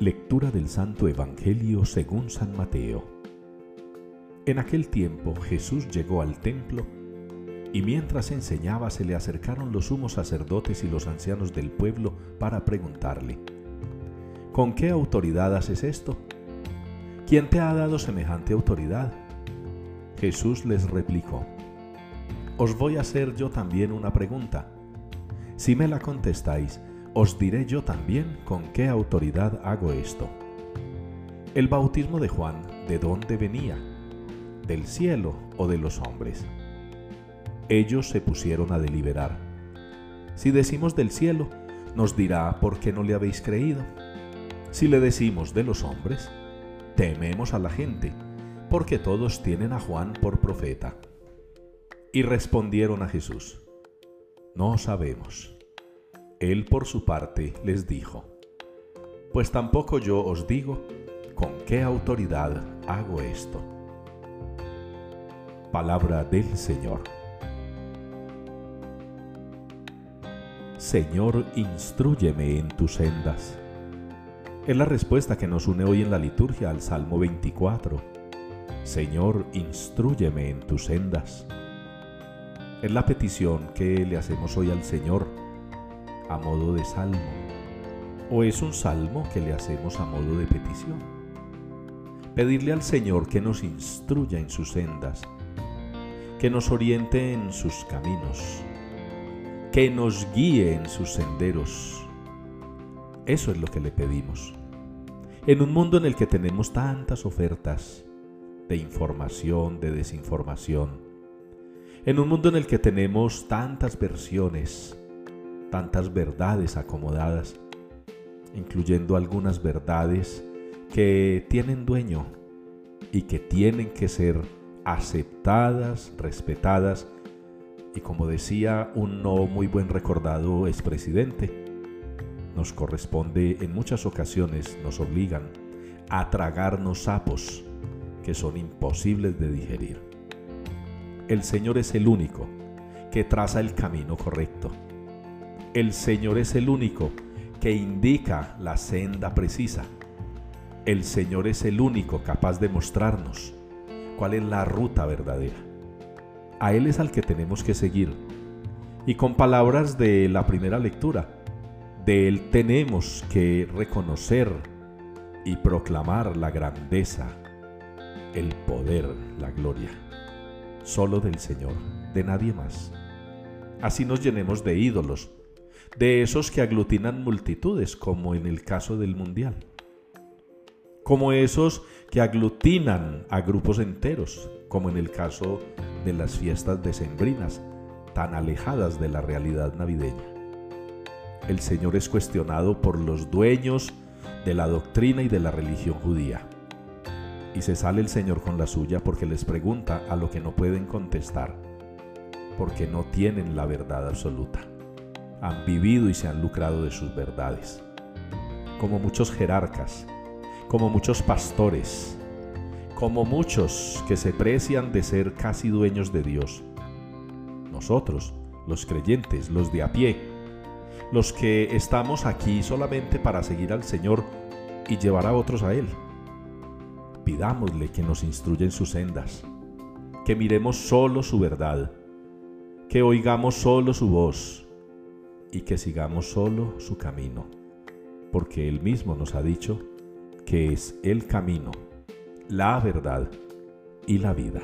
Lectura del Santo Evangelio según San Mateo. En aquel tiempo Jesús llegó al templo y mientras enseñaba se le acercaron los sumos sacerdotes y los ancianos del pueblo para preguntarle, ¿con qué autoridad haces esto? ¿Quién te ha dado semejante autoridad? Jesús les replicó, Os voy a hacer yo también una pregunta. Si me la contestáis, os diré yo también con qué autoridad hago esto. El bautismo de Juan, ¿de dónde venía? ¿Del cielo o de los hombres? Ellos se pusieron a deliberar. Si decimos del cielo, nos dirá por qué no le habéis creído. Si le decimos de los hombres, tememos a la gente, porque todos tienen a Juan por profeta. Y respondieron a Jesús, no sabemos. Él por su parte les dijo, pues tampoco yo os digo con qué autoridad hago esto. Palabra del Señor. Señor, instruyeme en tus sendas. Es la respuesta que nos une hoy en la liturgia al Salmo 24. Señor, instruyeme en tus sendas. Es la petición que le hacemos hoy al Señor a modo de salmo. O es un salmo que le hacemos a modo de petición. Pedirle al Señor que nos instruya en sus sendas, que nos oriente en sus caminos que nos guíe en sus senderos. Eso es lo que le pedimos. En un mundo en el que tenemos tantas ofertas de información, de desinformación, en un mundo en el que tenemos tantas versiones, tantas verdades acomodadas, incluyendo algunas verdades que tienen dueño y que tienen que ser aceptadas, respetadas y como decía un no muy buen recordado expresidente, nos corresponde en muchas ocasiones, nos obligan a tragarnos sapos que son imposibles de digerir. El Señor es el único que traza el camino correcto. El Señor es el único que indica la senda precisa. El Señor es el único capaz de mostrarnos cuál es la ruta verdadera. A Él es al que tenemos que seguir. Y con palabras de la primera lectura, de Él tenemos que reconocer y proclamar la grandeza, el poder, la gloria. Solo del Señor, de nadie más. Así nos llenemos de ídolos, de esos que aglutinan multitudes, como en el caso del Mundial. Como esos que aglutinan a grupos enteros, como en el caso de las fiestas decembrinas, tan alejadas de la realidad navideña. El Señor es cuestionado por los dueños de la doctrina y de la religión judía. Y se sale el Señor con la suya porque les pregunta a lo que no pueden contestar, porque no tienen la verdad absoluta. Han vivido y se han lucrado de sus verdades. Como muchos jerarcas, como muchos pastores, como muchos que se precian de ser casi dueños de Dios. Nosotros, los creyentes, los de a pie, los que estamos aquí solamente para seguir al Señor y llevar a otros a Él. Pidámosle que nos instruya en sus sendas, que miremos solo su verdad, que oigamos solo su voz y que sigamos solo su camino, porque Él mismo nos ha dicho que es el camino la verdad y la vida.